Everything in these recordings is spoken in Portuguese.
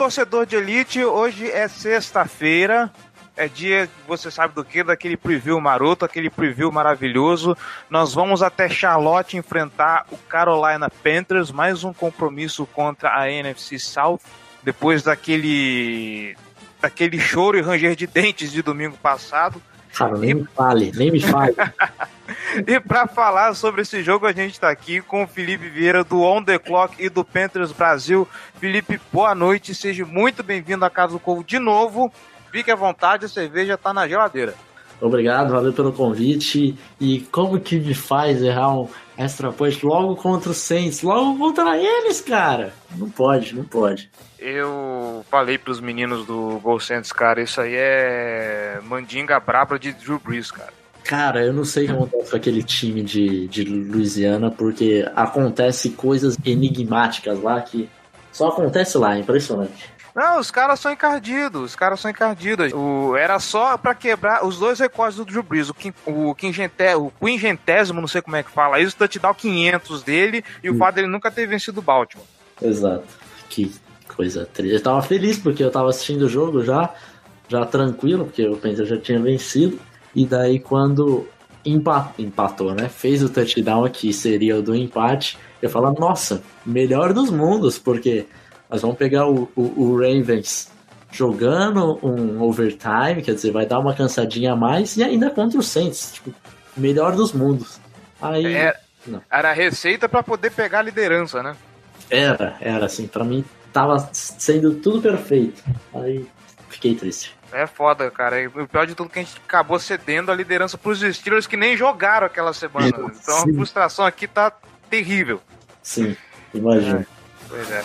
torcedor de elite. Hoje é sexta-feira. É dia, você sabe do que? Daquele preview maroto, aquele preview maravilhoso. Nós vamos até Charlotte enfrentar o Carolina Panthers, mais um compromisso contra a NFC South. Depois daquele daquele choro e ranger de dentes de domingo passado. Cara, nem me fale, nem me fale. E para falar sobre esse jogo, a gente está aqui com o Felipe Vieira do On The Clock e do Panthers Brasil. Felipe, boa noite, seja muito bem-vindo à Casa do Corvo de novo. Fique à vontade, a cerveja está na geladeira. Obrigado, valeu pelo convite. E como que me faz errar um extra point logo contra os Saints? Logo contra eles, cara? Não pode, não pode. Eu falei para os meninos do Gol Saints, cara, isso aí é mandinga braba de Drew Brees, cara. Cara, eu não sei o que acontece com aquele time de, de Louisiana, porque acontece coisas enigmáticas lá que só acontece lá, é impressionante. Não, os caras são encardidos, os caras são encardidos. O, era só pra quebrar os dois recordes do Drew Brees, o, quin, o, quingente, o quingentésimo, não sei como é que fala isso, o touchdown 500 dele e o Hum. fato dele nunca ter vencido o Baltimore. Exato. Que coisa triste. Eu tava feliz porque eu tava assistindo o jogo já, já tranquilo, porque o Panthers já tinha vencido. E daí quando empa- empatou, né? Fez o touchdown que seria o do empate. Eu falo, nossa, melhor dos mundos, porque nós vamos pegar o, o, o Ravens jogando um overtime, quer dizer, vai dar uma cansadinha a mais, e ainda contra o Saints, tipo, melhor dos mundos. Aí. É, Não. era a receita pra poder pegar a liderança, né? Era, era assim, pra mim tava sendo tudo perfeito. Aí fiquei triste. É foda, cara. E o pior de tudo é que a gente acabou cedendo a liderança pros Steelers que nem jogaram aquela semana. Então a Sim. frustração aqui tá terrível. Sim, imagino. Pois é.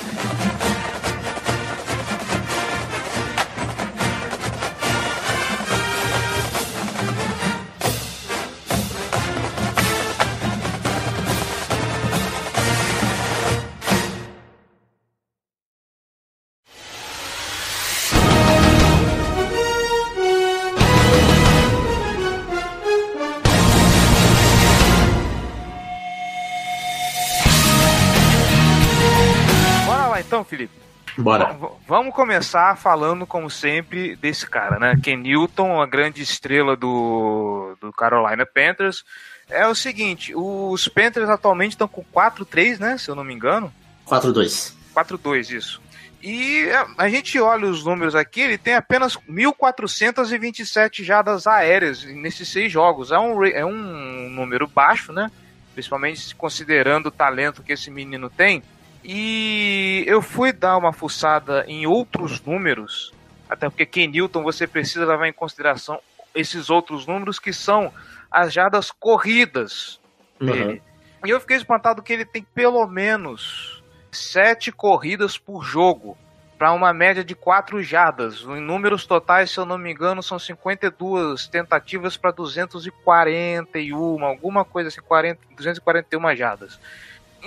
Começar falando, como sempre, desse cara, né? Ken Newton, a grande estrela do, do Carolina Panthers. É o seguinte, os Panthers atualmente estão com 4-3, né? Se eu não me engano. 4-2. 4-2, isso. E a- gente olha os números aqui, ele tem apenas 1.427 jadas aéreas nesses seis jogos. É um, é um número baixo, né? Principalmente considerando o talento que esse menino tem. E eu fui dar uma fuçada em outros números, até porque Ken Newton você precisa levar em consideração esses outros números que são as jadas corridas dele. E eu fiquei espantado que ele tem pelo menos sete corridas por jogo, para uma média de quatro jardas. Em números totais, se eu não me engano, são 52 tentativas para 241, alguma coisa assim, 40, 241 jardas.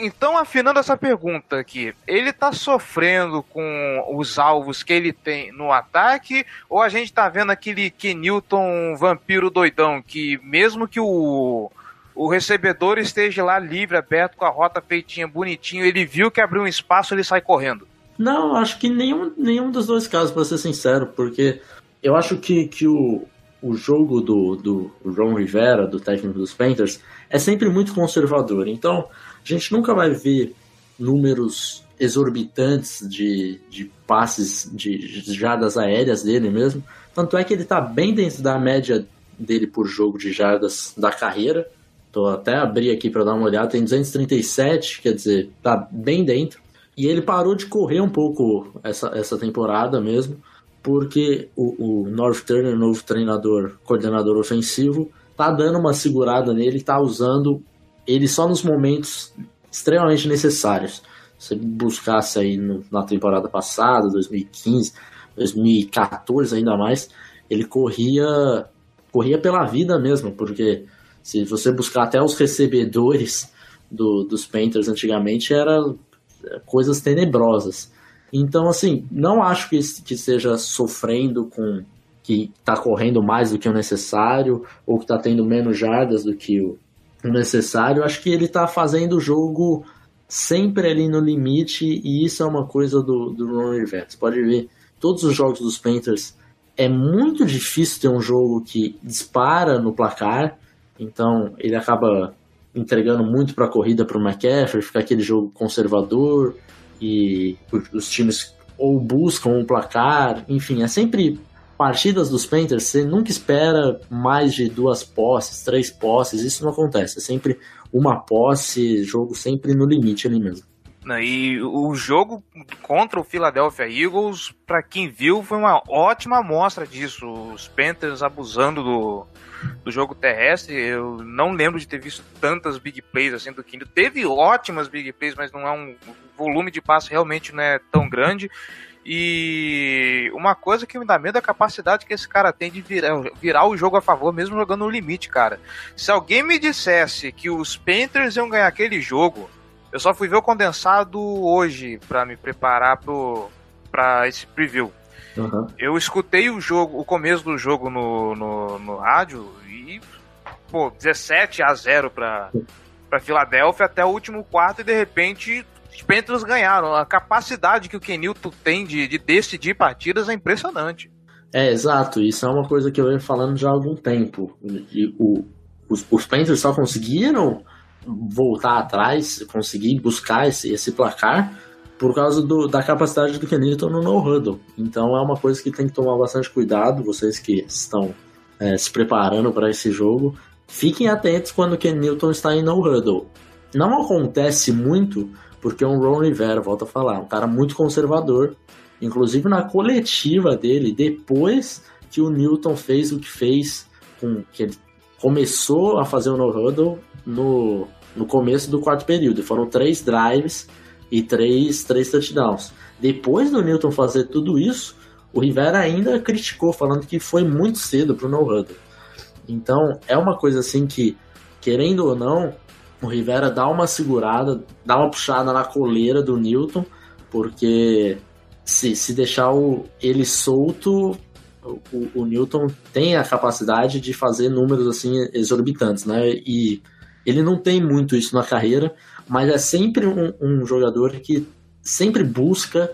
Então, afinando essa pergunta aqui, ele tá sofrendo com os alvos que ele tem no ataque, ou a gente tá vendo aquele Kenilton vampiro doidão, que mesmo que o, o recebedor esteja lá livre, aberto, com a rota feitinha, bonitinho, ele viu que abriu um espaço, ele sai correndo. Não, acho que nenhum, nenhum dos dois casos, pra ser sincero, porque eu acho que, que o, o jogo do, do Ron Rivera, do técnico dos Panthers, é sempre muito conservador. Então, a gente nunca vai ver números exorbitantes de, de passes, de, jardas aéreas dele mesmo. Tanto é que ele tá bem dentro da média dele por jogo de jardas da carreira. Tô até abrir aqui para dar uma olhada, tem 237, quer dizer, tá bem dentro. E ele parou de correr um pouco essa, essa temporada mesmo. porque o, o North Turner, novo treinador, coordenador ofensivo, tá dando uma segurada nele, tá usando ele só nos momentos extremamente necessários. Se buscasse aí no, na temporada passada, 2015, 2014 ainda mais, ele corria corria pela vida mesmo, porque se você buscar até os recebedores do, dos Panthers antigamente, eram coisas tenebrosas. Então, assim, não acho que, que esteja sofrendo com que está correndo mais do que o necessário ou que está tendo menos jardas do que o necessário. Acho que ele está fazendo o jogo sempre ali no limite e isso é uma coisa do, do Ron Rivera. Você pode ver todos os jogos dos Panthers. É muito difícil ter um jogo que dispara no placar, então ele acaba entregando muito para a corrida para o McCaffrey, fica aquele jogo conservador e os times ou buscam um placar, enfim, é sempre partidas dos Panthers, você nunca espera mais de duas posses, três posses, isso não acontece. É sempre uma posse, jogo sempre no limite ali mesmo. E o jogo contra o Philadelphia Eagles, para quem viu, foi uma ótima amostra disso. Os Panthers abusando do, do jogo terrestre. Eu não lembro de ter visto tantas big plays assim do Kindle. Teve ótimas big plays, mas não é um volume de passe realmente não é tão grande. E uma coisa que me dá medo é a capacidade que esse cara tem de virar, virar o jogo a favor, mesmo jogando no limite, cara. Se alguém me dissesse que os Panthers iam ganhar aquele jogo, eu só fui ver o condensado hoje para me preparar pro, pra esse preview. Uhum. Eu escutei o jogo, o começo do jogo no, no, no rádio e, pô, 17 a 0 pra, pra Filadélfia até o último quarto e de repente os Panthers ganharam. A capacidade que o Kenilton tem de, de decidir partidas é impressionante. É, exato. Isso é uma coisa que eu venho falando já há algum tempo. E o, os, os Panthers só conseguiram voltar atrás, conseguir buscar esse, esse placar por causa do, da capacidade do Kenilton no no-huddle. Então é uma coisa que tem que tomar bastante cuidado, vocês que estão é, se preparando para esse jogo. Fiquem atentos quando o Kenilton está em no-huddle. Não acontece muito porque é um Ron Rivera, volta a falar, um cara muito conservador. Inclusive na coletiva dele, depois que o Newton fez o que fez, com, que ele começou a fazer o no-huddle no, no começo do quarto período. Foram três drives e três, três touchdowns. Depois do Newton fazer tudo isso, o Rivera ainda criticou, falando que foi muito cedo para o no-huddle. Então é uma coisa assim que, querendo ou não, o Rivera dá uma segurada, dá uma puxada na coleira do Newton, porque se, se deixar o, ele solto, o, o, Newton tem a capacidade de fazer números assim exorbitantes, né? E ele não tem muito isso na carreira, mas é sempre um, um jogador que sempre busca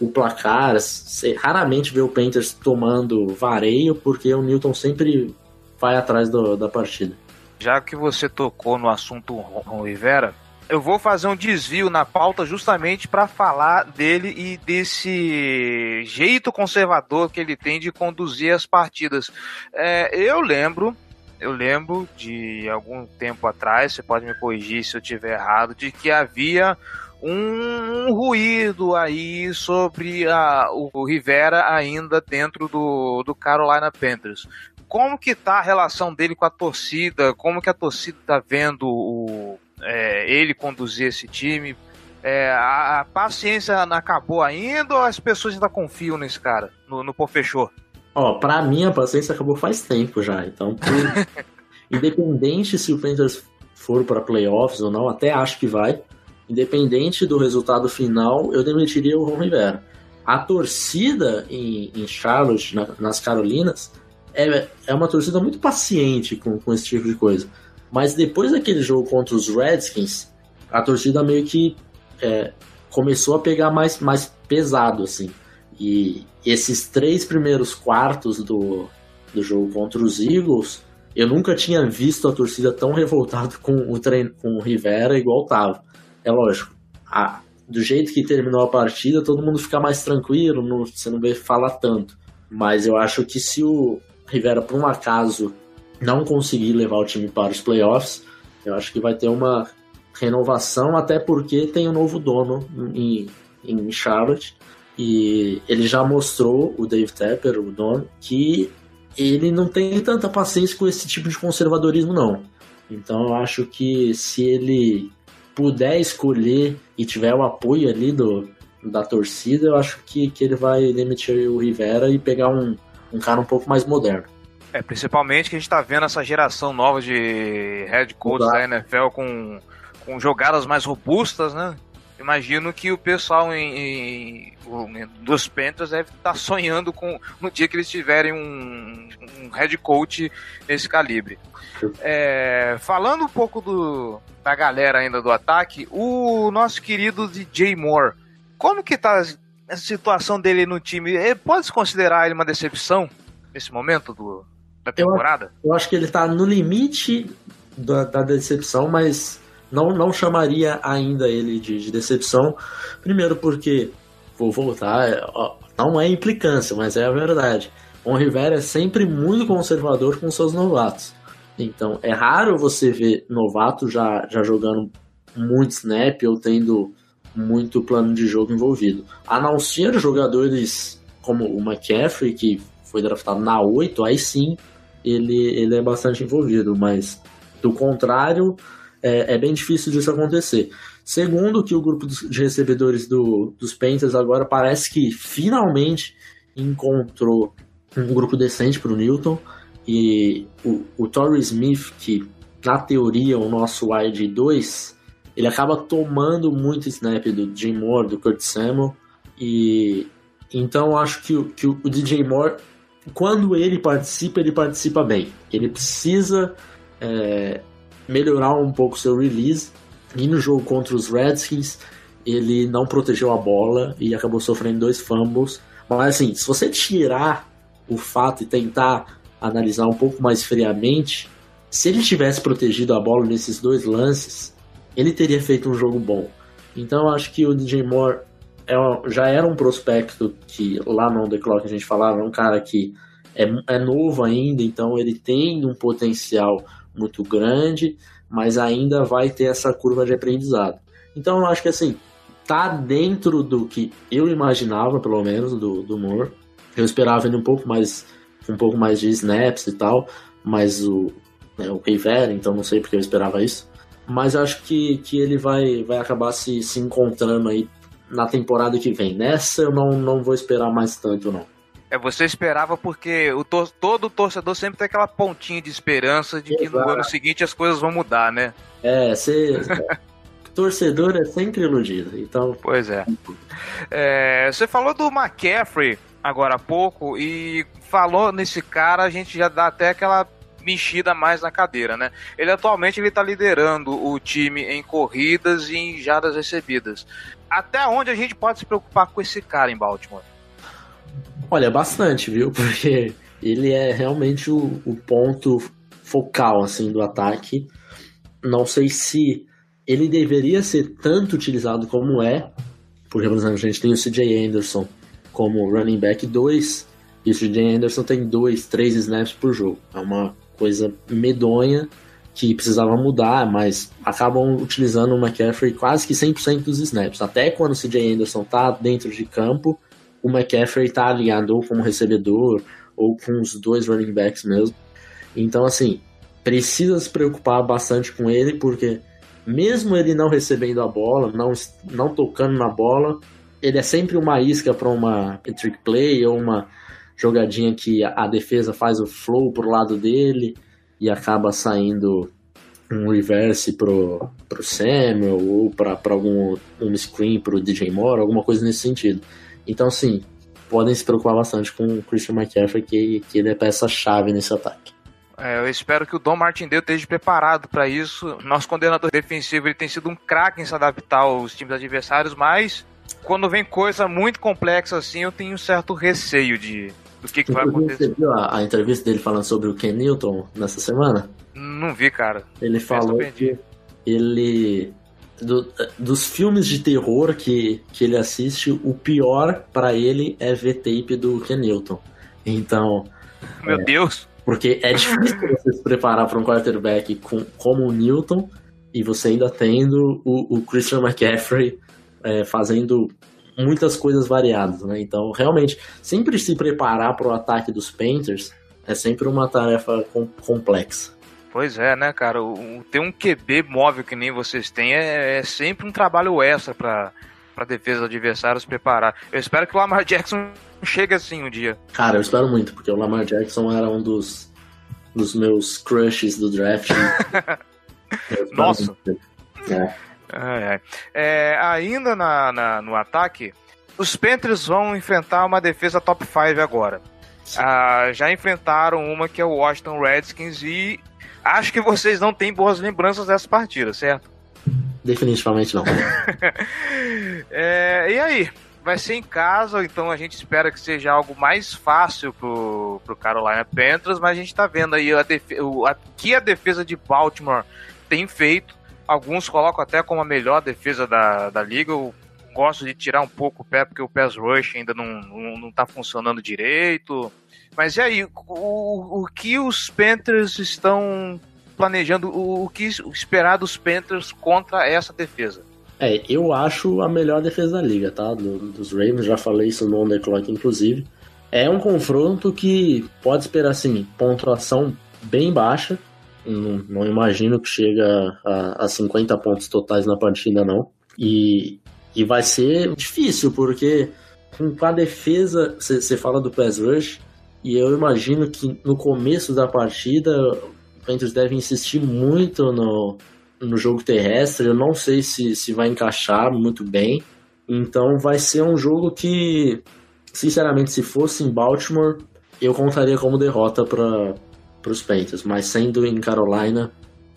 o placar. Você raramente vê o Panthers tomando vareio, porque o Newton sempre vai atrás do, da partida. Já que você tocou no assunto Ron Rivera, eu vou fazer um desvio na pauta justamente para falar dele e desse jeito conservador que ele tem de conduzir as partidas. É, eu lembro, eu lembro de algum tempo atrás, você pode me corrigir se eu estiver errado, de que havia um, ruído aí sobre a, o Rivera ainda dentro do, do Carolina Panthers como que tá a relação dele com a torcida, como que a torcida tá vendo o, é, ele conduzir esse time. É, a, a, paciência não acabou ainda ou as pessoas ainda confiam nesse cara, no, no Pofechô? Ó, pra mim a paciência acabou faz tempo já, então por... independente se o Panthers for para playoffs ou não, até acho que vai, independente do resultado final, eu demitiria o Ron Rivera. A torcida em, em Charlotte, na, nas Carolinas, é, é uma torcida muito paciente com, com esse tipo de coisa. Mas depois daquele jogo contra os Redskins, a torcida meio que é, começou a pegar mais, mais pesado, assim. E esses três primeiros quartos do, do jogo contra os Eagles, eu nunca tinha visto a torcida tão revoltada com o, treino, com o Rivera igual tava. É lógico, a, do jeito que terminou a partida, todo mundo fica mais tranquilo, não, você não vê falar tanto. Mas eu acho que se o, Rivera, por um acaso, não conseguir levar o time para os playoffs, eu acho que vai ter uma renovação, até porque tem um novo dono em, em Charlotte. E ele já mostrou, o Dave Tepper, o dono, que ele não tem tanta paciência com esse tipo de conservadorismo, não. Então eu acho que se ele puder escolher e tiver o apoio ali do, da torcida, eu acho que, que ele vai demitir o Rivera e pegar um, um cara um pouco mais moderno. É, principalmente que a gente tá vendo essa geração nova de head coach da NFL com, com jogadas mais robustas, né? Imagino que o pessoal em, em, dos Panthers deve estar tá sonhando com no dia que eles tiverem um, um head coach nesse calibre. É, falando um pouco do, da galera ainda do ataque, o nosso querido DJ Moore, como que tá a situação dele no time? Pode se considerar ele uma decepção nesse momento do, da temporada? Eu, eu acho que ele tá no limite da, da decepção, mas não, não chamaria ainda ele de, de decepção. Primeiro porque, vou voltar, é, não é implicância, mas é a verdade. O Rivera é sempre muito conservador com seus novatos. Então, é raro você ver novato já, já jogando muito snap ou tendo muito plano de jogo envolvido. A não ser jogadores como o McCaffrey, que foi draftado na 8, aí sim ele, ele é bastante envolvido, mas do contrário, é, é bem difícil disso acontecer. Segundo, que o grupo de recebedores do, dos Panthers agora parece que finalmente encontrou um grupo decente para o Newton. E o, o Torrey Smith, que na teoria o nosso wide 2, ele acaba tomando muito snap do Jim Moore, do Kurt Samuel. E então acho que, que o DJ Moore, quando ele participa, ele participa bem. Ele precisa é, melhorar um pouco seu release. E no jogo contra os Redskins, ele não protegeu a bola e acabou sofrendo dois fumbles. Mas assim, se você tirar o fato e tentar analisar um pouco mais friamente, se ele tivesse protegido a bola nesses dois lances, ele teria feito um jogo bom. Então eu acho que o DJ Moore é, já era um prospecto que lá no The Clock a gente falava, é um cara que é, é novo ainda, então ele tem um potencial muito grande, mas ainda vai ter essa curva de aprendizado. Então eu acho que assim, tá dentro do que eu imaginava, pelo menos, do, do Moore. Eu esperava ele um pouco mais um pouco mais de snaps e tal, mas o, né, o Rivera, então não sei porque eu esperava isso. Mas acho que, que ele vai, vai acabar se, se encontrando aí na temporada que vem. Nessa eu não, não vou esperar mais tanto, não. É, você esperava porque o tor todo torcedor sempre tem aquela pontinha de esperança de Exato. que no ano seguinte as coisas vão mudar, né? É, você. torcedor é sempre iludido, então. Pois é. é. Você falou do McCaffrey agora há pouco e falou nesse cara, a gente já dá até aquela mexida mais na cadeira, né? Ele atualmente ele tá liderando o time em corridas e em jadas recebidas. Até onde a gente pode se preocupar com esse cara em Baltimore? Olha, bastante, viu? Porque ele é realmente o, o ponto focal assim do ataque. Não sei se ele deveria ser tanto utilizado como é, porque, por exemplo, a gente tem o CJ Anderson como running back 2, e o CJ Anderson tem 2, 3 snaps por jogo. É uma coisa medonha que precisava mudar, mas acabam utilizando o McCaffrey quase que 100% dos snaps. Até quando o CJ Anderson tá dentro de campo, o McCaffrey tá alinhado ou como recebedor ou com os dois running backs mesmo. Então, assim, precisa se preocupar bastante com ele, porque mesmo ele não recebendo a bola, não, não tocando na bola, ele é sempre uma isca para uma trick play ou uma jogadinha que a defesa faz o flow pro lado dele e acaba saindo um reverse pro, pro Samuel ou para algum um screen pro DJ Moore, alguma coisa nesse sentido. Então, sim, podem se preocupar bastante com o Christian McCaffrey, que, que ele é peça-chave nesse ataque. É, eu espero que o Dom Martindale esteja preparado para isso. Nosso coordenador defensivo ele tem sido um craque em se adaptar aos times adversários, mas quando vem coisa muito complexa assim, eu tenho um certo receio de do que, que vai acontecer. Você viu a, a, entrevista dele falando sobre o Ken Newton nessa semana? Não vi, cara. Ele falou que ele do, dos filmes de terror que, que ele assiste, o pior para ele é ver tape do Ken Newton. Então. Meu é, Deus! Porque é difícil você se preparar para um quarterback com, como o Newton e você ainda tendo o, o Christian McCaffrey é, fazendo muitas coisas variadas, né? Então, realmente, sempre se preparar para o ataque dos Panthers é sempre uma tarefa com, complexa. Pois é, né, cara? O, ter um QB móvel que nem vocês têm é, é sempre um trabalho extra para para defesa do adversário se preparar. Eu espero que o Lamar Jackson chegue assim um dia. Cara, eu espero muito, porque o Lamar Jackson era um dos, dos meus crushes do draft. Nossa! É. É, é. ainda na, na, no ataque, os Panthers vão enfrentar uma defesa top 5 agora. Ah, já enfrentaram uma que é o Washington Redskins e acho que vocês não têm boas lembranças dessa partida, certo? Definitivamente não. é, e aí? Vai ser em casa, então a gente espera que seja algo mais fácil pro, pro Carolina Panthers, mas a gente tá vendo aí a o a, que a defesa de Baltimore tem feito. Alguns colocam até como a melhor defesa da, da liga. Eu gosto de tirar um pouco o pé, porque o pass rush ainda não, não, não tá funcionando direito. Mas e aí, o, o que os Panthers estão planejando o, o que esperar dos Panthers contra essa defesa? É, eu acho a melhor defesa da liga, tá? Do, dos Ravens, já falei isso no On The Clock, inclusive. É um confronto que pode esperar, assim, pontuação bem baixa. Não, não imagino que chega a, a 50 pontos totais na partida, não. E, e vai ser difícil, porque com a defesa, você fala do pass rush, e eu imagino que no começo da partida Panthers deve insistir muito no, no jogo terrestre. Eu não sei se, se vai encaixar muito bem. Então vai ser um jogo que, sinceramente, se fosse em Baltimore, eu contaria como derrota para os Panthers. Mas sendo em Carolina,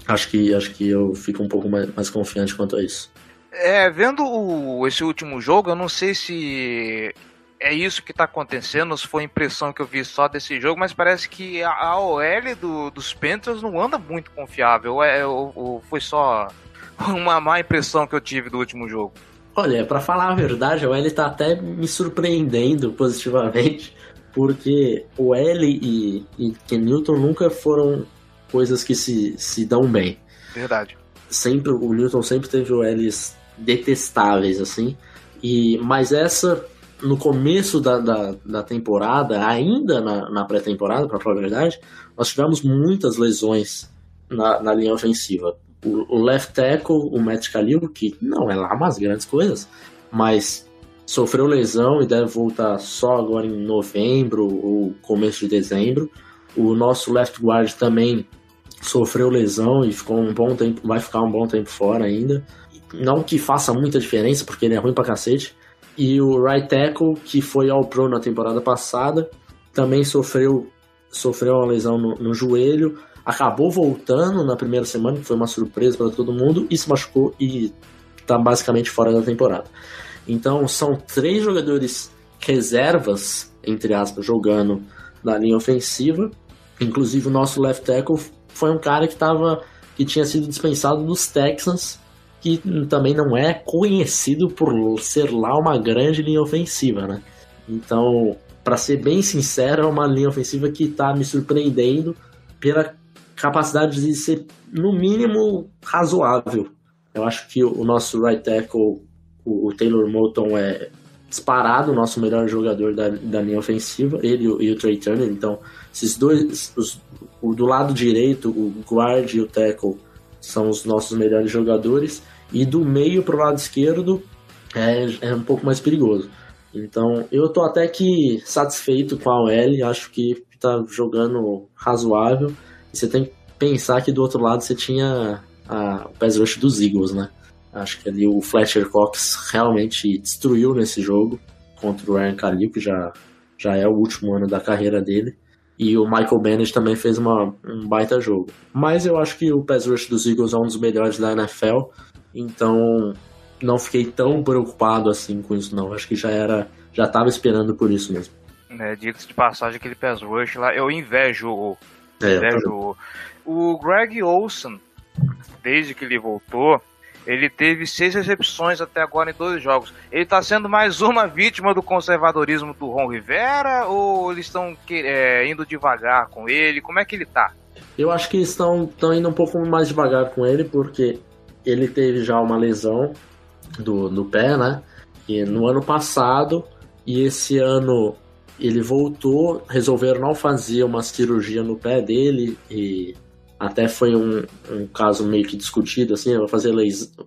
acho que, acho que eu fico um pouco mais, mais confiante quanto a isso. É, vendo o, esse último jogo, eu não sei se é isso que está acontecendo, se foi a impressão que eu vi só desse jogo, mas parece que a, a OL do, dos Panthers não anda muito confiável. É, ou, ou foi só uma má impressão que eu tive do último jogo? Olha, para falar a verdade, o L está até me surpreendendo positivamente, porque o L e, e Ken Newton nunca foram coisas que se, se dão bem. Verdade. Sempre, o Newton sempre teve o L's detestáveis, assim. E, mas essa no começo da, da, da temporada, ainda na, na pré-temporada, para falar a verdade, nós tivemos muitas lesões na, na linha ofensiva. O, o, left tackle, o Matt Khalil, que não é lá umas grandes coisas, mas sofreu lesão e deve voltar só agora em novembro ou começo de dezembro. O nosso left guard também sofreu lesão e ficou um bom tempo, vai ficar um bom tempo fora ainda. Não que faça muita diferença, porque ele é ruim pra cacete, e o right tackle, que foi ao pro na temporada passada, também sofreu, sofreu uma lesão no, no joelho, acabou voltando na primeira semana, que foi uma surpresa para todo mundo, e se machucou e está basicamente fora da temporada. Então são três jogadores reservas, entre aspas, jogando na linha ofensiva. Inclusive o nosso left tackle foi um cara que tava, que tinha sido dispensado dos Texans que também não é conhecido por ser lá uma grande linha ofensiva, né? Então, para ser bem sincero, é uma linha ofensiva que está me surpreendendo pela capacidade de ser, no mínimo, razoável. Eu acho que o nosso right tackle, o Taylor Moulton, é disparado o nosso melhor jogador da, da linha ofensiva, ele e o Trey Turner. Então, esses dois, os, o do lado direito, o guard e o tackle, são os nossos melhores jogadores, e do meio para o lado esquerdo é, é um pouco mais perigoso. Então eu tô até que satisfeito com a OL, acho que tá jogando razoável. E você tem que pensar que do outro lado você tinha a, o pass rush dos Eagles, né? Acho que ali o Fletcher Cox realmente destruiu nesse jogo contra o Aaron Khalil, que já, já é o último ano da carreira dele. E o Michael Bennett também fez uma, um baita jogo. Mas eu acho que o pass rush dos Eagles é um dos melhores da NFL. Então não fiquei tão preocupado assim com isso, não. Acho que já era. Já tava esperando por isso mesmo. É, Diga-se de passagem, aquele pass rush lá, eu invejo. É, invejo. O Greg Olson, desde que ele voltou, ele teve seis recepções até agora em dois jogos. Ele está sendo mais uma vítima do conservadorismo do Ron Rivera ou eles estão é, indo devagar com ele? Como é que ele está? Eu acho que estão, estão indo um pouco mais devagar com ele, porque ele teve já uma lesão do, do pé, né? E no ano passado, e esse ano ele voltou, resolveram não fazer uma cirurgia no pé dele e até foi um, um caso meio que discutido assim, vai fazer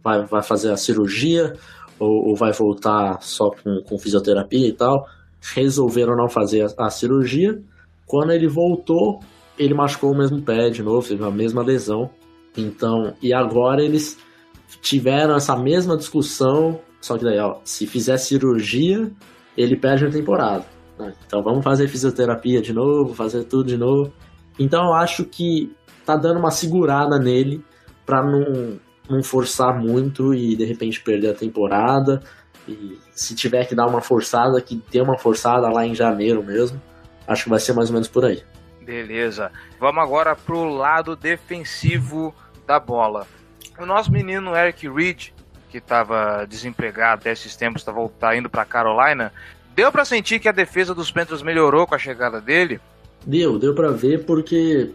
vai, vai fazer a cirurgia ou, ou vai voltar só com, com, fisioterapia e tal. Resolveram não fazer a, a, cirurgia. Quando ele voltou, ele machucou o mesmo pé de novo, teve a mesma lesão. Então, e agora eles tiveram essa mesma discussão, só que daí, ó, se fizer cirurgia, ele perde a temporada. Né? Então vamos fazer fisioterapia de novo, fazer tudo de novo. Então eu acho que tá dando uma segurada nele para não, não forçar muito e de repente perder a temporada. E se tiver que dar uma forçada, que dê uma forçada lá em janeiro mesmo. Acho que vai ser mais ou menos por aí. Beleza. Vamos agora pro lado defensivo da bola. O nosso menino Eric Reed, que estava desempregado até esses tempos, está tá indo para Carolina, deu para sentir que a defesa dos Panthers melhorou com a chegada dele? Deu, deu para ver porque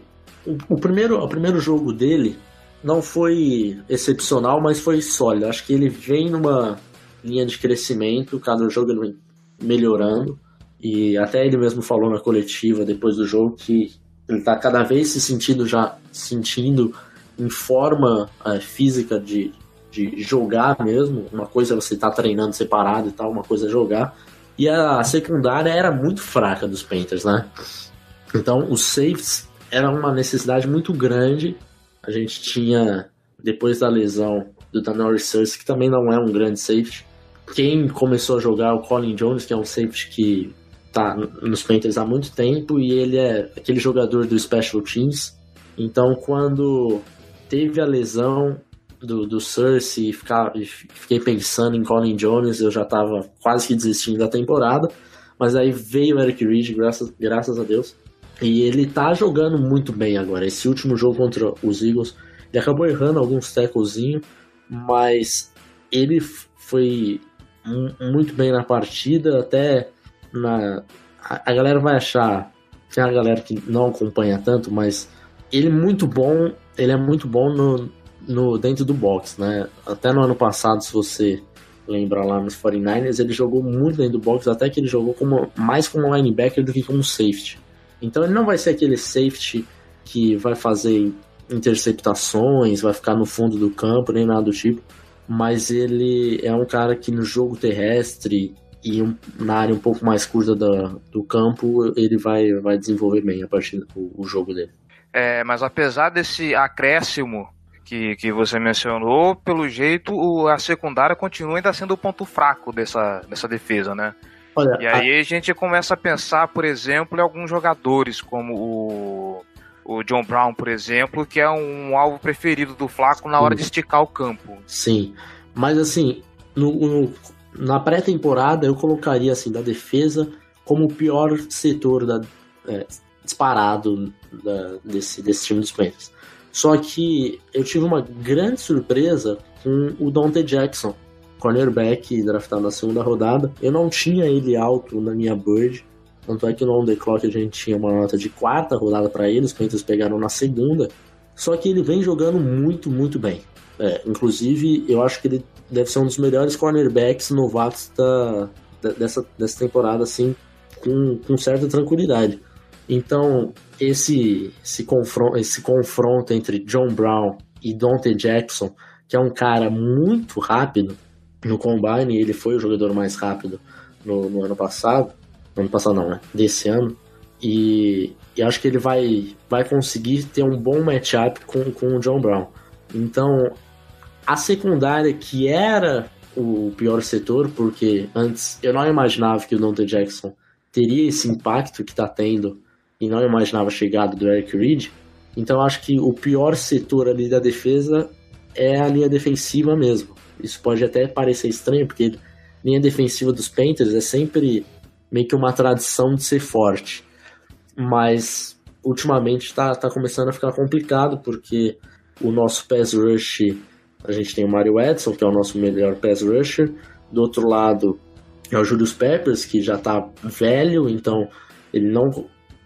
o, primeiro, o primeiro jogo dele não foi excepcional, mas foi sólido. Acho que ele vem numa linha de crescimento, cada jogo ele vem melhorando. E até ele mesmo falou na coletiva depois do jogo que ele está cada vez se sentindo já sentindo em forma é, física de, de jogar mesmo. Uma coisa é você estar tá treinando separado e tal, uma coisa é jogar. E a secundária era muito fraca dos Panthers, né? Então os safes era uma necessidade muito grande. A gente tinha, depois da lesão do Daniel Research, que também não é um grande safety. Quem começou a jogar o Colin Jones, que é um safety que tá nos Panthers há muito tempo e ele é aquele jogador do Special Teams. Então, quando teve a lesão do, do Cersei e fiquei pensando em Colin Jones, eu já tava quase que desistindo da temporada. Mas aí veio o Eric Reed, graças, graças a Deus. E ele tá jogando muito bem agora. Esse último jogo contra os Eagles, ele acabou errando alguns tacklezinhos, mas ele foi muito bem na partida, até na a, galera vai achar, tem a galera que não acompanha tanto, mas ele é muito bom, ele é muito bom no, no dentro do box, né? Até no ano passado, se você lembra lá nos 49ers, ele jogou muito dentro do box, até que ele jogou como, mais como linebacker do que como safety. Então ele não vai ser aquele safety que vai fazer interceptações, vai ficar no fundo do campo, nem nada do tipo. Mas ele é um cara que no jogo terrestre e um, na área um pouco mais curta do, do campo, ele vai, vai desenvolver bem a partir do o jogo dele. É, mas apesar desse acréscimo que, que você mencionou, pelo jeito a secundária continua ainda sendo o ponto fraco dessa, dessa defesa, né? Olha, e aí a... a gente começa a pensar, por exemplo, em alguns jogadores, como o, o John Brown, por exemplo, que é um alvo preferido do Flaco na hora de esticar o campo. Sim, mas assim, no, no na pré-temporada eu colocaria assim da defesa como o pior setor da, é, disparado da, desse, desse time dos Panthers. Só que eu tive uma grande surpresa com o Dante Jackson, cornerback draftado na segunda rodada. Eu não tinha ele alto na minha bird. Tanto é que no On The Clock a gente tinha uma nota de quarta rodada para ele, os Panthers pegaram na segunda. Só que ele vem jogando muito, muito bem. É, inclusive, eu acho que ele deve ser um dos melhores cornerbacks novatos da, dessa, dessa temporada, assim, com, com certa tranquilidade. Então, esse, esse, confronto, esse confronto entre John Brown e Dante Jackson, que é um cara muito rápido, no Combine, ele foi o jogador mais rápido no, no ano passado. No ano passado não, né? Desse ano. E, e, acho que ele vai, vai conseguir ter um bom matchup com, com o John Brown. Então, a secundária, que era o pior setor, porque antes eu não imaginava que o Dante Jackson teria esse impacto que está tendo e não imaginava a chegada do Eric Reed. Então acho que o pior setor ali da defesa é a linha defensiva mesmo. Isso pode até parecer estranho, porque linha defensiva dos Panthers é sempre meio que uma tradição de ser forte. Mas ultimamente está tá começando a ficar complicado, porque o nosso pass rush, a gente tem o Mario Edson, que é o nosso melhor pass rusher. Do outro lado é o Julius Peppers, que já está velho, então ele não.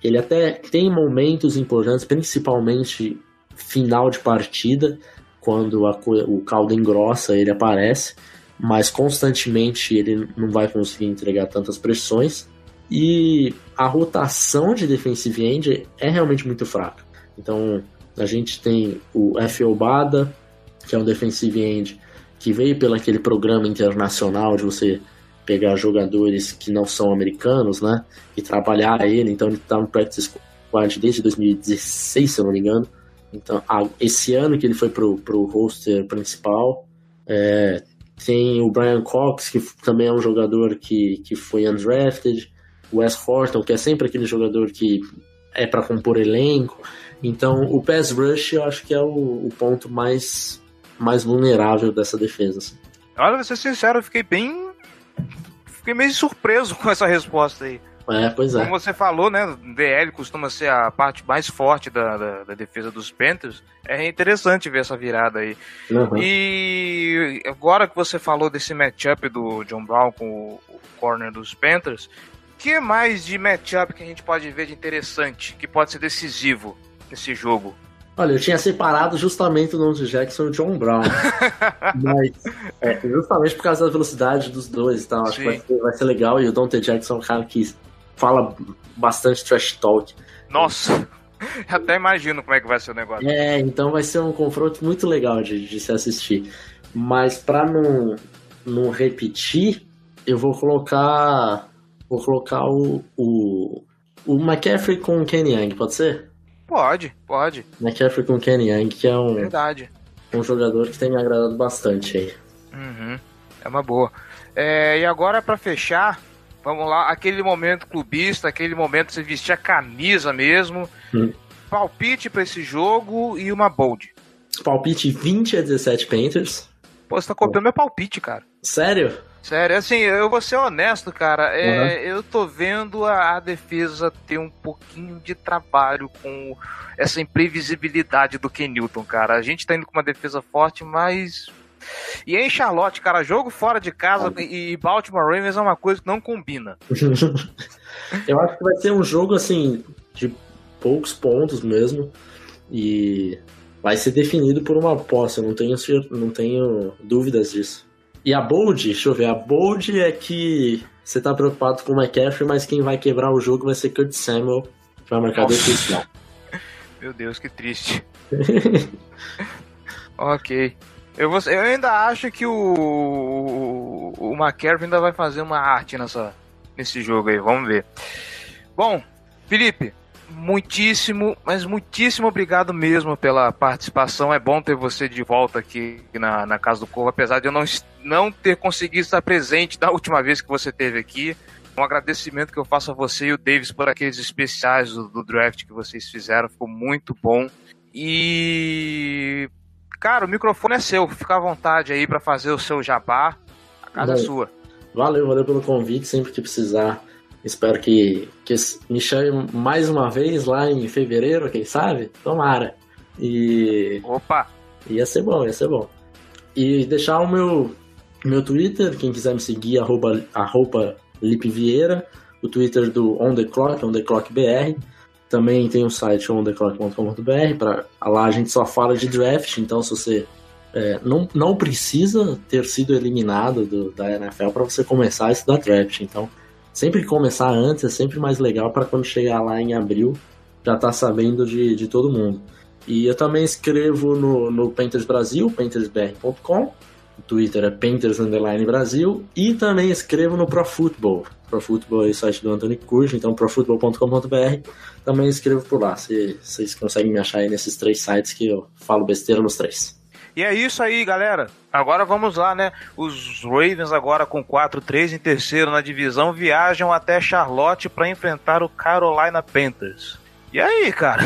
Ele até tem momentos importantes, principalmente final de partida, quando a, o caldo engrossa, ele aparece, mas constantemente ele não vai conseguir entregar tantas pressões. E a rotação de defensive end é realmente muito fraca. Então a gente tem o F. Obada, que é um defensive end que veio pelo aquele programa internacional de você pegar jogadores que não são americanos, né? E trabalhar ele. Então ele está no practice squad desde 2016, se eu não me engano. Então, esse ano que ele foi pro, pro roster principal, é, tem o Brian Cox, que também é um jogador que, que foi undrafted, o Wes Horton, que é sempre aquele jogador que é para compor elenco. Então, o pass rush eu acho que é o, o ponto mais, mais vulnerável dessa defesa. Assim. Olha, vou ser sincero, eu fiquei bem. Fiquei meio surpreso com essa resposta aí. É, pois é. Como você falou, né? DL costuma ser a parte mais forte da, da, da, defesa dos Panthers. É interessante ver essa virada aí. Uhum. E agora que você falou desse matchup do John Brown com o, o corner dos Panthers, que mais de matchup que a gente pode ver de interessante, que pode ser decisivo nesse jogo? Olha, eu tinha separado justamente o nome de Jackson e o John Brown. mas é, justamente por causa da velocidade dos dois e tal. Acho Sim. que vai ser, vai ser, legal. E o Dante Jackson é um cara que fala bastante trash talk. Nossa! Até imagino como é que vai ser o negócio. É, então vai ser um confronto muito legal de, de se assistir. Mas para não, não repetir, eu vou colocar. Vou colocar o. O, o McCaffrey com o Kenny Young, pode ser? Pode, pode. McCaffrey com o Kenny Young, que é um. Verdade. Um jogador que tem me agradado bastante aí. Uhum. É uma boa. É, e agora, para fechar, Vamos lá, aquele momento clubista, aquele momento você vestir a camisa mesmo. Hum. Palpite para esse jogo e uma bold. Palpite 20 a 17 Panthers. Pô, você tá copiando meu palpite, cara. Sério? Sério, assim, eu vou ser honesto, cara. É, uhum. Eu tô vendo a, a, defesa ter um pouquinho de trabalho com essa imprevisibilidade do Ken Newton, cara. A gente tá indo com uma defesa forte, mas e em Charlotte, cara, jogo fora de casa e Baltimore Ravens é uma coisa que não combina. Eu acho que vai ser um jogo assim de poucos pontos mesmo e vai ser definido por uma posse, eu não tenho, não tenho dúvidas disso. E a Bold, deixa eu ver, a Bold é que você tá preocupado com o McCaffrey, mas quem vai quebrar o jogo vai ser Kurt Samuel, que vai marcar. Meu Deus, que triste. ok. Eu, vou, eu ainda acho que o, o, o ainda vai fazer uma arte nessa, nesse jogo aí, vamos ver. Bom, Felipe, muitíssimo, mas muitíssimo obrigado mesmo pela participação. É bom ter você de volta aqui na, na Casa do Corvo, apesar de eu não, não ter conseguido estar presente da última vez que você esteve aqui. Um agradecimento que eu faço a você e o Davis por aqueles especiais do, do draft que vocês fizeram, ficou muito bom. E Cara, o microfone é seu, fica à vontade aí para fazer o seu jabá. A casa é sua. Valeu, valeu pelo convite, sempre que precisar. Espero que, que me chame mais uma vez lá em fevereiro, quem sabe? Tomara. E. Opa! Ia ser bom, ia ser bom. E deixar o meu, meu Twitter, quem quiser me seguir, arroba, arroba Lipe Vieira, o Twitter do On The Clock, On The Clock BR. Também tem o site ontheclock.com.br, para lá a gente só fala de draft, então se você é, não, não precisa ter sido eliminado do, da NFL para você começar a estudar draft. Então, sempre começar antes é sempre mais legal para quando chegar lá em abril já tá sabendo de, de todo mundo. E eu também escrevo no, no Painters Brasil, paintersbr.com. O Twitter é Painters Brasil. E também escrevo no Pro Football. Pro Football é o site do Anthony Curso, então profootball.com.br. Também escrevo por lá. Vocês conseguem me achar aí nesses três sites que eu falo besteira nos três. E é isso aí, galera. Agora vamos lá, né? Os Ravens agora com 4-3 em terceiro na divisão viajam até Charlotte para enfrentar o Carolina Panthers. E aí, cara?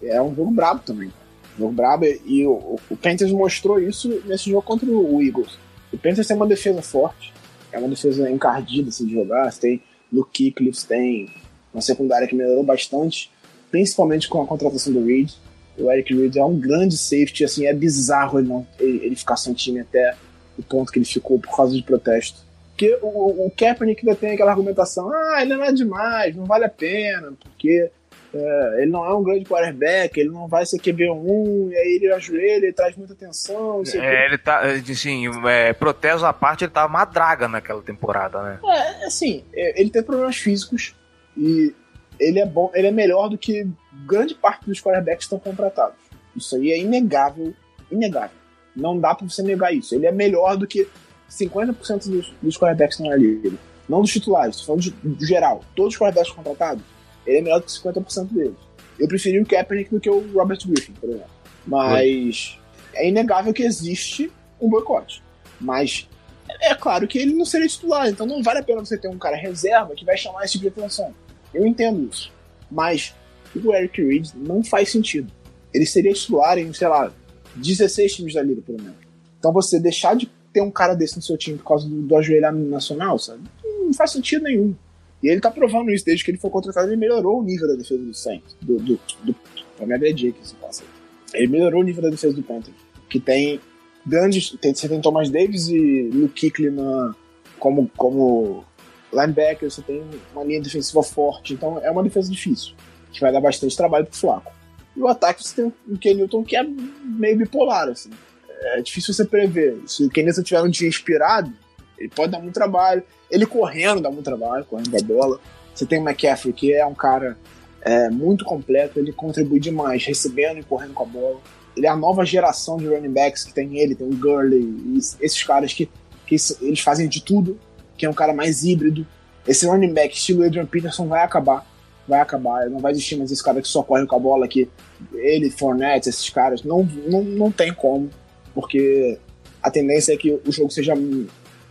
É um jogo brabo também. Um jogo brabo e o, o Panthers mostrou isso nesse jogo contra o Eagles. O Panthers tem uma defesa forte, é uma defesa encardida assim, de jogar. Você tem Luke Kuechly, tem uma secundária que melhorou bastante, principalmente com a contratação do Reed. O Eric Reed é um grande safety, assim, é bizarro ele, não, ele, ele ficar sem time até o ponto que ele ficou por causa de protesto. Porque o, o Kaepernick ainda tem aquela argumentação, ah, ele não é demais, não vale a pena, porque É, ele não é um grande quarterback, ele não vai ser QB1, e aí ele ajoelha, ele traz muita atenção. É, ele tá, assim, é, proteso à parte, ele tava uma draga naquela temporada, né? É, assim, é, ele tem problemas físicos e ele é bom, ele é melhor do que grande parte dos quarterbacks que estão contratados. Isso aí é inegável, inegável. Não dá pra você negar isso. Ele é melhor do que 50% dos, dos quarterbacks que estão na liga. Não dos titulares, tô falando de, de geral. Todos os quarterbacks contratados ele é melhor do que 50% deles. Eu preferi o Kaepernick do que o Robert Griffin, por exemplo. Mas é inegável que existe um boicote. Mas é claro que ele não seria titular, então não vale a pena você ter um cara reserva que vai chamar esse tipo de atenção. Eu entendo isso. Mas o Eric Reed não faz sentido. Ele seria titular em, sei lá, 16 times da liga, pelo menos. Então você deixar de ter um cara desse no seu time por causa do, do ajoelhamento nacional, sabe? Não faz sentido nenhum. E ele tá provando isso desde que ele foi contratado, ele melhorou o nível da defesa do Saints. Do, do, do, pra me agredir aqui, se passa. Ele melhorou o nível da defesa do Panthers. Que tem grandes. Tem, você tem Thomas Davis e Luke Kuechly na, como, como linebacker, você tem uma linha defensiva forte. Então é uma defesa difícil, que vai dar bastante trabalho pro Flaco. E o ataque você tem o Ken Newton que é meio bipolar, assim. É difícil você prever. Se o Ken Newton tiver um dia inspirado, ele pode dar muito trabalho. Ele correndo dá muito trabalho, correndo a bola. Você tem o McCaffrey, que é um cara é, muito completo, ele contribui demais, recebendo e correndo com a bola. Ele é a nova geração de running backs que tem ele, tem o Gurley, esses caras que, que eles fazem de tudo, que é um cara mais híbrido. Esse running back estilo Adrian Peterson vai acabar, vai acabar, não vai existir mais esse cara que só corre com a bola aqui. Ele, Fournette, esses caras, não, não, não tem como, porque a tendência é que o jogo seja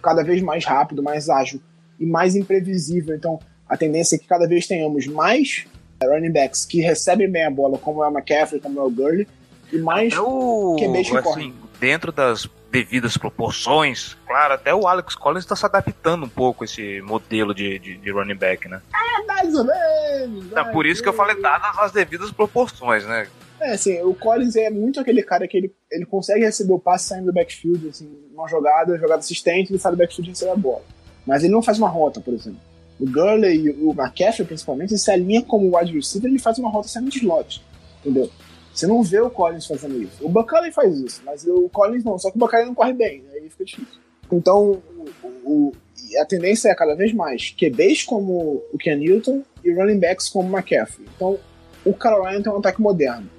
cada vez mais rápido, mais ágil e mais imprevisível. Então, a tendência é que cada vez tenhamos mais running backs que recebem bem a bola, como é o McCaffrey, como é o Gurley, e mais o, QBs que assim, correm. Dentro das devidas proporções, claro, até o Alex Collins está se adaptando um pouco a esse modelo de, de, de, running back, né? É, mais ou menos. É por isso que eu falei dadas as devidas proporções, né? É, assim, o Collins é muito aquele cara que ele, ele consegue receber o passe saindo do backfield, assim, uma jogada, jogada assistente, ele sai do backfield e recebe a bola. Mas ele não faz uma rota, por exemplo. O Gurley e o McCaffrey, principalmente, se alinha como wide receiver, ele faz uma rota saindo de slot, entendeu? Você não vê o Collins fazendo isso. O Buckley faz isso, mas o Collins não. Só que o Buckley não corre bem, aí fica difícil. Então, o, o, a tendência é cada vez mais QBs como o Ken Newton e running backs como o McCaffrey. Então, o Carolina tem um ataque moderno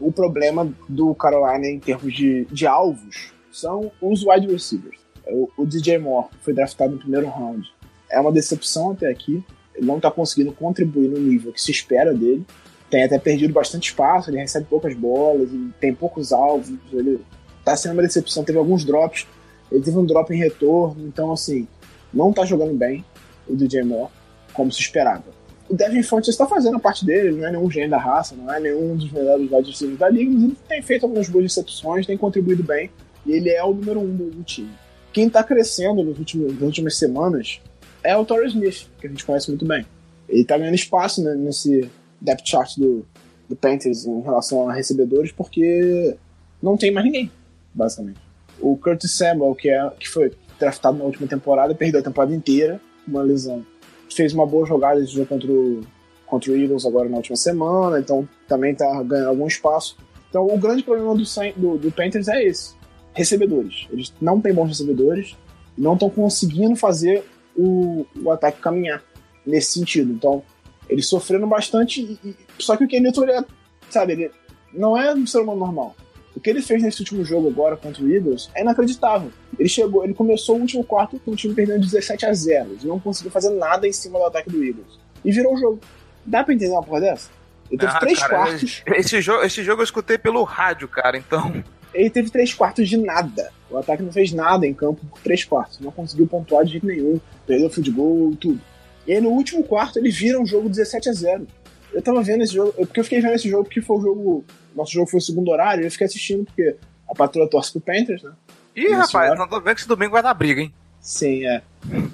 o problema do Carolina em termos de, de alvos são os wide receivers. O, o, DJ Moore foi draftado no primeiro round. É uma decepção até aqui. Ele não está conseguindo contribuir no nível que se espera dele. Tem até perdido bastante espaço, ele recebe poucas bolas, tem poucos alvos. Ele está sendo uma decepção. Teve alguns drops. Ele teve um drop em retorno. Então, assim, não está jogando bem o DJ Moore, como se esperava o Devin Fontes está fazendo parte dele, ele não é nenhum gênio da raça, não é nenhum dos melhores receivers da liga, mas ele tem feito algumas boas recepções, tem contribuído bem, e ele é o número um do, time. Quem está crescendo nos últimos, nas últimas semanas é o Torrey Smith, que a gente conhece muito bem. Ele está ganhando espaço né, nesse depth chart do, do Panthers em relação a recebedores, porque não tem mais ninguém, basicamente. O Curtis Samuel, que, é, que foi draftado na última temporada, perdeu a temporada inteira, uma lesão fez uma boa jogada esse jogo contra o, contra o Eagles agora na última semana, então também está ganhando algum espaço. Então o grande problema do, do, do Panthers é esse: recebedores. Eles não têm bons recebedores, não estão conseguindo fazer o, o ataque caminhar nesse sentido. Então eles sofreram bastante, e, e, só que o Ken Newton, é, sabe, ele não é um ser humano normal. O que ele fez nesse último jogo agora contra o Eagles é inacreditável. Ele chegou, ele começou o último quarto com o time perdendo 17 a 0. Ele não conseguiu fazer nada em cima do ataque do Eagles. E virou o jogo. Dá pra entender uma porra dessa? Ele teve ah, três cara, quartos. Esse jogo, esse jogo eu escutei pelo rádio, cara, então. Ele teve três quartos de nada. O ataque não fez nada em campo por três quartos. Não conseguiu pontuar de jeito nenhum. Perdeu goal, tudo. E aí no último quarto ele vira um jogo 17 a 0. Eu tava vendo esse jogo, porque eu fiquei vendo esse jogo porque foi o jogo. Nosso jogo foi o segundo horário, eu fiquei assistindo porque a patroa torce pro Panthers, né? Ih, rapaz, não tô vendo que esse domingo vai dar briga, hein? Sim, é.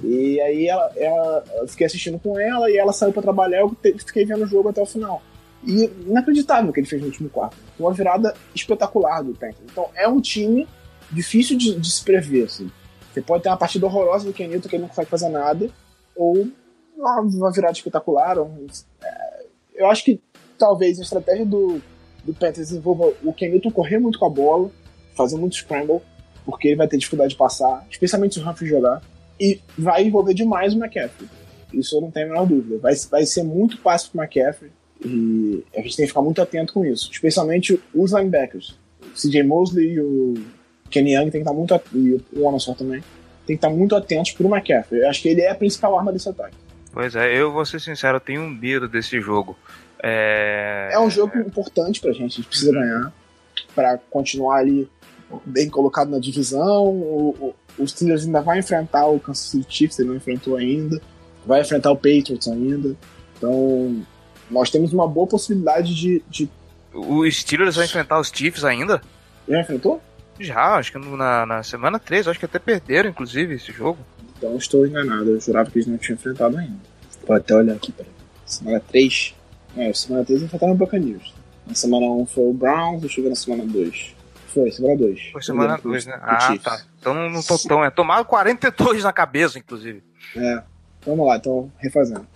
E aí ela, ela, eu fiquei assistindo com ela e ela saiu para trabalhar, eu fiquei vendo o jogo até o final. E inacreditável o que ele fez no último quarto. Uma virada espetacular do Panthers. Então é um time difícil de, de, se prever, assim. Você pode ter uma partida horrorosa do Kenilton que ele não consegue fazer nada, ou uma, virada espetacular. Um, é, eu acho que talvez a estratégia do, do Panthers envolva o Ken Newton correr muito com a bola, fazer muito scramble, porque ele vai ter dificuldade de passar, especialmente se o Humphrey jogar, e vai envolver demais o McCaffrey. Isso eu não tenho a menor dúvida. Vai, vai ser muito fácil para o McCaffrey e a gente tem que ficar muito atento com isso, especialmente os linebackers. O CJ Mosley e o Kenny Young tem que estar muito e o Onosor também tem que estar muito atentos para o McCaffrey. Eu acho que ele é a principal arma desse ataque. Pois é, eu vou ser sincero, eu tenho um medo desse jogo. É, é um jogo importante pra gente, a gente precisa ganhar para continuar ali bem colocado na divisão. O, o, o Steelers ainda vai enfrentar o Kansas City Chiefs, ele não enfrentou ainda. Vai enfrentar o Patriots ainda. Então, nós temos uma boa possibilidade de. de... O Steelers vai enfrentar os Chiefs ainda? Já enfrentou? Já, acho que na, na semana 3, acho que até perderam, inclusive, esse jogo. Então estou enganado, eu jurava que eles não tinham enfrentado ainda. Vou até olhar aqui, peraí. Semana 3? É, semana 3 enfrentaram o Buccaneers. Na semana 1 foi o Browns, deixa eu ver na semana 2. Foi, semana 2. Foi semana 2, né? Ah, Chiefs. tá. Então não, tô tão. É, tomaram 42 na cabeça, inclusive. É. Vamos lá, então, refazendo.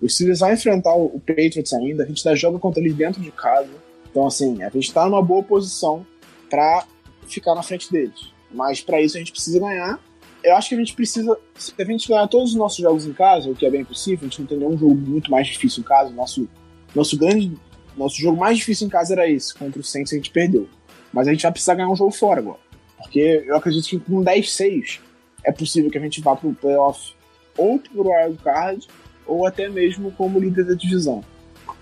O Steelers vai enfrentar o Patriots ainda, a gente ainda joga contra eles dentro de casa. Então, assim, a gente tá numa boa posição para ficar na frente deles. Mas para isso a gente precisa ganhar. Eu acho que a gente precisa. Se a gente ganhar todos os nossos jogos em casa, o que é bem possível, a gente não tem nenhum jogo muito mais difícil em casa. Nosso, nosso grande. Nosso jogo mais difícil em casa era esse, contra o Saints a gente perdeu. Mas a gente vai precisar ganhar um jogo fora agora. Porque eu acredito que com 10-6 é possível que a gente vá pro playoff ou pro wild card ou até mesmo como líder da divisão.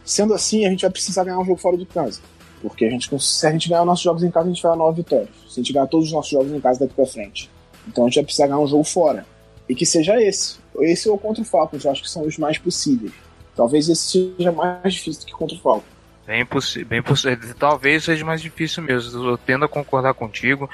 Sendo assim, a gente vai precisar ganhar um jogo fora de casa. Porque a gente, se a gente ganhar nossos jogos em casa, a gente vai a nove vitórias. Se a gente ganhar todos os nossos jogos em casa daqui pra frente. Então a gente vai precisar ganhar um jogo fora. E que seja esse. Esse ou contra o Falcons, eu acho que são os mais possíveis. Talvez esse seja mais difícil do que contra o Falcons. Bem possível, bem possível. Talvez seja mais difícil mesmo. Eu tendo a concordar contigo.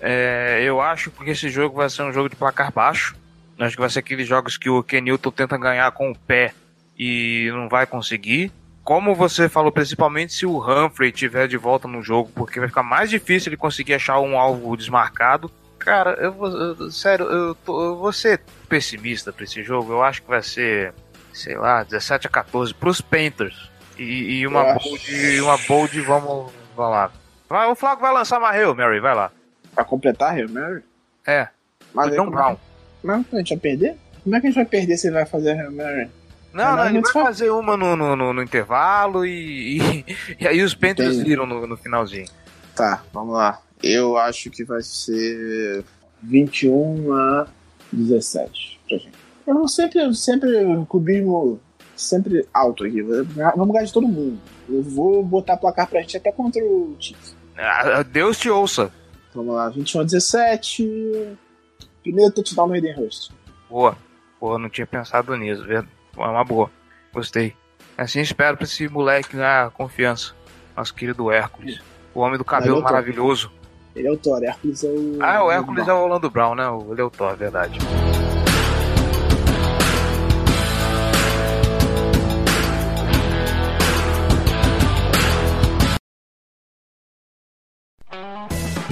É, eu acho que esse jogo vai ser um jogo de placar baixo. Acho que vai ser aqueles jogos que o Kenilton tenta ganhar com o pé e não vai conseguir. Como você falou, principalmente se o Humphrey tiver de volta no jogo, porque vai ficar mais difícil ele conseguir achar um alvo desmarcado. Cara, eu. Eu, sério, eu, tô, eu vou ser pessimista pra esse jogo. Eu acho que vai ser, sei lá, 17 a 14 pros Panthers. E, e uma, bold, uma bold, vamos, vamos lá. Vai, o Flaco vai lançar uma Hail Mary, vai lá. Pra completar Hail Mary? É. Mas aí, Brown. Mas a gente vai perder? Como é que a gente vai perder se ele vai fazer a Hail Mary? Não, não, ele vai fazer uma no, no, no, no intervalo e, e, e, aí os Panthers viram no, no finalzinho. Tá, vamos lá. Eu acho que vai ser 21 a 17 pra gente. Eu sempre, sempre cubismo sempre alto aqui. Vamos ganhar de todo mundo. Eu vou botar placar pra gente até contra o Chiefs. Ah, Deus te ouça. Vamos lá, 21 a 17. Primeiro touchdown no Hayden Hurst. Boa. Porra, não tinha pensado nisso. É uma boa. Gostei. Assim espero pra esse moleque ganhar confiança. Nosso querido Hércules. O homem do cabelo maravilhoso. Ele é o Thor, Hércules é o. Ah, o Hércules é o Orlando Brown, né? Ele é o Thor, verdade.